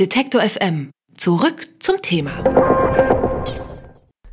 Detektor FM. Zurück zum Thema.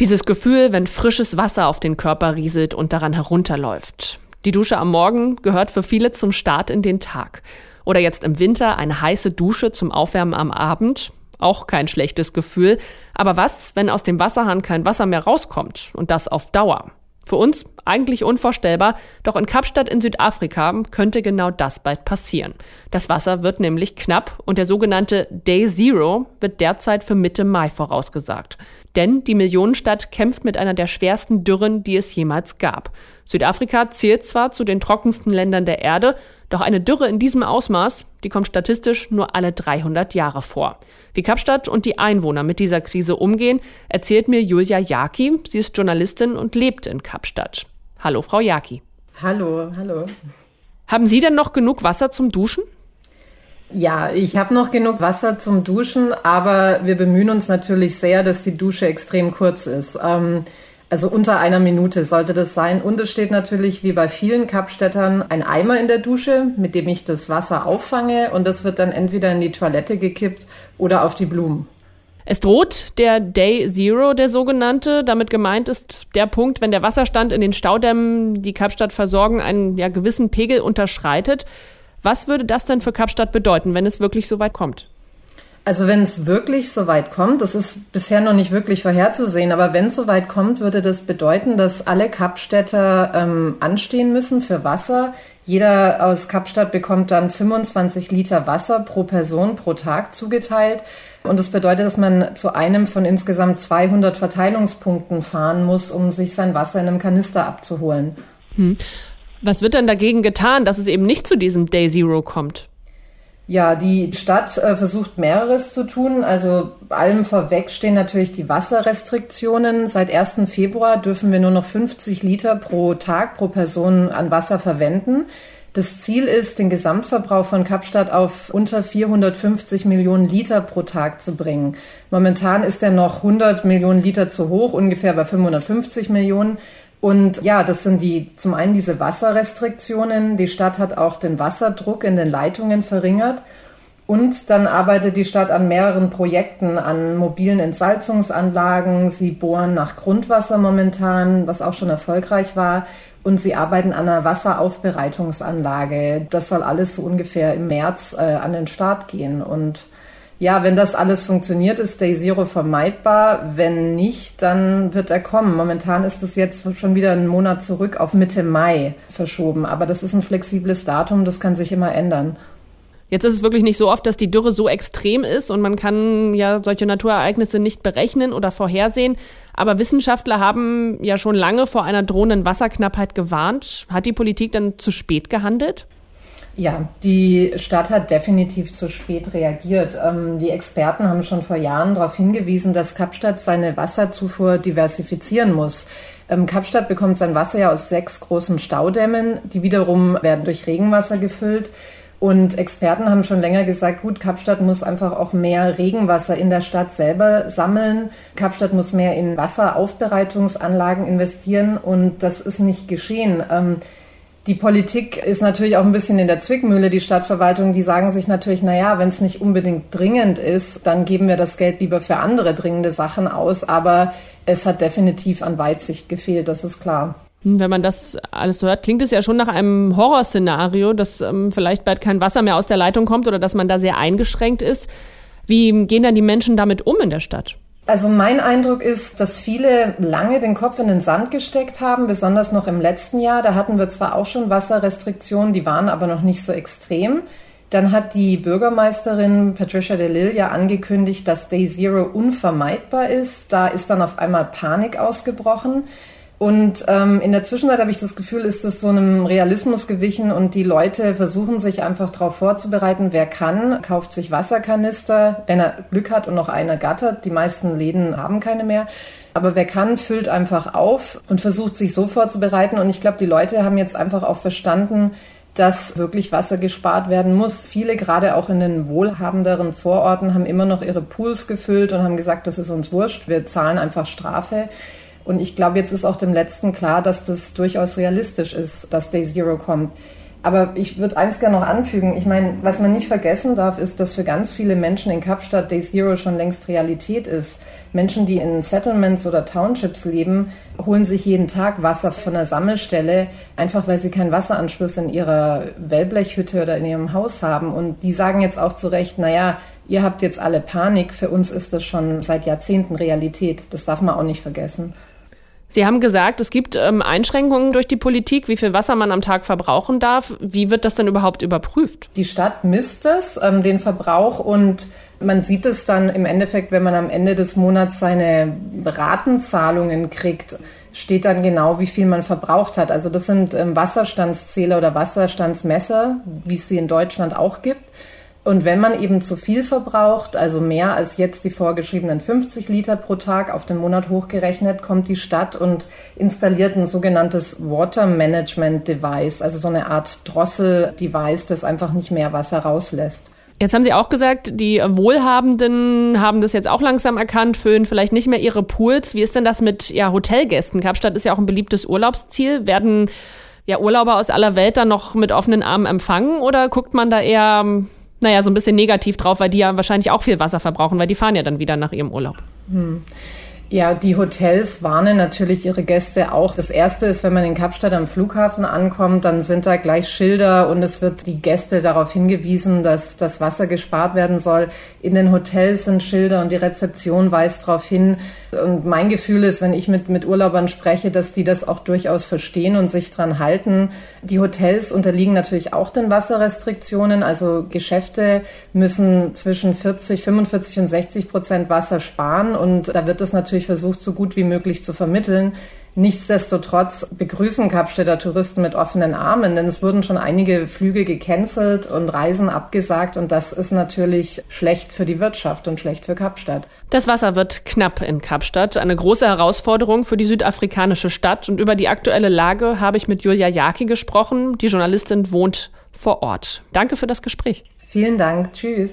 Dieses Gefühl, wenn frisches Wasser auf den Körper rieselt und daran herunterläuft. Die Dusche am Morgen gehört für viele zum Start in den Tag. Oder jetzt im Winter eine heiße Dusche zum Aufwärmen am Abend. Auch kein schlechtes Gefühl. Aber was, wenn aus dem Wasserhahn kein Wasser mehr rauskommt und das auf Dauer? Für uns eigentlich unvorstellbar, doch in Kapstadt in Südafrika könnte genau das bald passieren. Das Wasser wird nämlich knapp und der sogenannte Day Zero wird derzeit für Mitte Mai vorausgesagt. Denn die Millionenstadt kämpft mit einer der schwersten Dürren, die es jemals gab. Südafrika zählt zwar zu den trockensten Ländern der Erde, doch eine Dürre in diesem Ausmaß, die kommt statistisch nur alle 300 Jahre vor. Wie Kapstadt und die Einwohner mit dieser Krise umgehen, erzählt mir Julia Jaki. Sie ist Journalistin und lebt in Kapstadt. Hallo, Frau Jaki. Hallo, hallo. Haben Sie denn noch genug Wasser zum Duschen? Ja, ich habe noch genug Wasser zum Duschen, aber wir bemühen uns natürlich sehr, dass die Dusche extrem kurz ist. Ähm, also unter einer Minute sollte das sein. Und es steht natürlich wie bei vielen Kapstädtern ein Eimer in der Dusche, mit dem ich das Wasser auffange und das wird dann entweder in die Toilette gekippt oder auf die Blumen. Es droht der Day Zero, der sogenannte. Damit gemeint ist der Punkt, wenn der Wasserstand in den Staudämmen, die Kapstadt versorgen, einen ja, gewissen Pegel unterschreitet. Was würde das denn für Kapstadt bedeuten, wenn es wirklich so weit kommt? Also wenn es wirklich so weit kommt, das ist bisher noch nicht wirklich vorherzusehen, aber wenn es so weit kommt, würde das bedeuten, dass alle Kapstädter ähm, anstehen müssen für Wasser. Jeder aus Kapstadt bekommt dann 25 Liter Wasser pro Person pro Tag zugeteilt. Und das bedeutet, dass man zu einem von insgesamt 200 Verteilungspunkten fahren muss, um sich sein Wasser in einem Kanister abzuholen. Hm. Was wird denn dagegen getan, dass es eben nicht zu diesem Day Zero kommt? Ja, die Stadt äh, versucht mehreres zu tun. Also allem vorweg stehen natürlich die Wasserrestriktionen. Seit 1. Februar dürfen wir nur noch 50 Liter pro Tag pro Person an Wasser verwenden. Das Ziel ist, den Gesamtverbrauch von Kapstadt auf unter 450 Millionen Liter pro Tag zu bringen. Momentan ist er noch 100 Millionen Liter zu hoch, ungefähr bei 550 Millionen. Und ja, das sind die, zum einen diese Wasserrestriktionen. Die Stadt hat auch den Wasserdruck in den Leitungen verringert. Und dann arbeitet die Stadt an mehreren Projekten, an mobilen Entsalzungsanlagen. Sie bohren nach Grundwasser momentan, was auch schon erfolgreich war. Und sie arbeiten an einer Wasseraufbereitungsanlage. Das soll alles so ungefähr im März äh, an den Start gehen. Und ja, wenn das alles funktioniert, ist Day Zero vermeidbar. Wenn nicht, dann wird er kommen. Momentan ist es jetzt schon wieder einen Monat zurück auf Mitte Mai verschoben. Aber das ist ein flexibles Datum, das kann sich immer ändern. Jetzt ist es wirklich nicht so oft, dass die Dürre so extrem ist und man kann ja solche Naturereignisse nicht berechnen oder vorhersehen. Aber Wissenschaftler haben ja schon lange vor einer drohenden Wasserknappheit gewarnt. Hat die Politik dann zu spät gehandelt? Ja, die Stadt hat definitiv zu spät reagiert. Ähm, die Experten haben schon vor Jahren darauf hingewiesen, dass Kapstadt seine Wasserzufuhr diversifizieren muss. Ähm, Kapstadt bekommt sein Wasser ja aus sechs großen Staudämmen, die wiederum werden durch Regenwasser gefüllt. Und Experten haben schon länger gesagt, gut, Kapstadt muss einfach auch mehr Regenwasser in der Stadt selber sammeln. Kapstadt muss mehr in Wasseraufbereitungsanlagen investieren und das ist nicht geschehen. Ähm, die Politik ist natürlich auch ein bisschen in der Zwickmühle, die Stadtverwaltung, die sagen sich natürlich, na ja, wenn es nicht unbedingt dringend ist, dann geben wir das Geld lieber für andere dringende Sachen aus, aber es hat definitiv an Weitsicht gefehlt, das ist klar. Hm, wenn man das alles so hört, klingt es ja schon nach einem Horrorszenario, dass ähm, vielleicht bald kein Wasser mehr aus der Leitung kommt oder dass man da sehr eingeschränkt ist. Wie gehen dann die Menschen damit um in der Stadt? Also mein Eindruck ist, dass viele lange den Kopf in den Sand gesteckt haben, besonders noch im letzten Jahr. Da hatten wir zwar auch schon Wasserrestriktionen, die waren aber noch nicht so extrem. Dann hat die Bürgermeisterin Patricia de Lille ja angekündigt, dass Day Zero unvermeidbar ist. Da ist dann auf einmal Panik ausgebrochen. Und ähm, in der Zwischenzeit habe ich das Gefühl, ist es so einem Realismus gewichen und die Leute versuchen sich einfach darauf vorzubereiten. Wer kann, kauft sich Wasserkanister, wenn er Glück hat und noch eine gattert. Die meisten Läden haben keine mehr. Aber wer kann, füllt einfach auf und versucht sich so vorzubereiten. Und ich glaube, die Leute haben jetzt einfach auch verstanden, dass wirklich Wasser gespart werden muss. Viele, gerade auch in den wohlhabenderen Vororten, haben immer noch ihre Pools gefüllt und haben gesagt, das ist uns wurscht, wir zahlen einfach Strafe. Und ich glaube, jetzt ist auch dem Letzten klar, dass das durchaus realistisch ist, dass Day Zero kommt. Aber ich würde eins gerne noch anfügen. Ich meine, was man nicht vergessen darf, ist, dass für ganz viele Menschen in Kapstadt Day Zero schon längst Realität ist. Menschen, die in Settlements oder Townships leben, holen sich jeden Tag Wasser von der Sammelstelle, einfach weil sie keinen Wasseranschluss in ihrer Wellblechhütte oder in ihrem Haus haben. Und die sagen jetzt auch zu Recht, naja, ihr habt jetzt alle Panik. Für uns ist das schon seit Jahrzehnten Realität. Das darf man auch nicht vergessen. Sie haben gesagt, es gibt ähm, Einschränkungen durch die Politik, wie viel Wasser man am Tag verbrauchen darf. Wie wird das denn überhaupt überprüft? Die Stadt misst es, ähm, den Verbrauch und man sieht es dann im Endeffekt, wenn man am Ende des Monats seine Ratenzahlungen kriegt, steht dann genau, wie viel man verbraucht hat. Also das sind ähm, Wasserstandszähler oder Wasserstandsmesser, wie es sie in Deutschland auch gibt. Und wenn man eben zu viel verbraucht, also mehr als jetzt die vorgeschriebenen 50 Liter pro Tag auf den Monat hochgerechnet, kommt die Stadt und installiert ein sogenanntes Water Management Device, also so eine Art Drossel-Device, das einfach nicht mehr Wasser rauslässt. Jetzt haben Sie auch gesagt, die Wohlhabenden haben das jetzt auch langsam erkannt, füllen vielleicht nicht mehr ihre Pools. Wie ist denn das mit ja, Hotelgästen? Kapstadt ist ja auch ein beliebtes Urlaubsziel. Werden ja Urlauber aus aller Welt dann noch mit offenen Armen empfangen oder guckt man da eher naja, so ein bisschen negativ drauf, weil die ja wahrscheinlich auch viel Wasser verbrauchen, weil die fahren ja dann wieder nach ihrem Urlaub. Hm. Ja, die Hotels warnen natürlich ihre Gäste auch. Das erste ist, wenn man in Kapstadt am Flughafen ankommt, dann sind da gleich Schilder und es wird die Gäste darauf hingewiesen, dass das Wasser gespart werden soll. In den Hotels sind Schilder und die Rezeption weist darauf hin. Und mein Gefühl ist, wenn ich mit, mit Urlaubern spreche, dass die das auch durchaus verstehen und sich dran halten. Die Hotels unterliegen natürlich auch den Wasserrestriktionen. Also Geschäfte müssen zwischen 40, 45 und 60 Prozent Wasser sparen und da wird es natürlich natürlich versucht, so gut wie möglich zu vermitteln. Nichtsdestotrotz begrüßen Kapstädter Touristen mit offenen Armen, denn es wurden schon einige Flüge gecancelt und Reisen abgesagt und das ist natürlich schlecht für die Wirtschaft und schlecht für Kapstadt. Das Wasser wird knapp in Kapstadt, eine große Herausforderung für die südafrikanische Stadt und über die aktuelle Lage habe ich mit Julia Jaki gesprochen. Die Journalistin wohnt vor Ort. Danke für das Gespräch. Vielen Dank. Tschüss.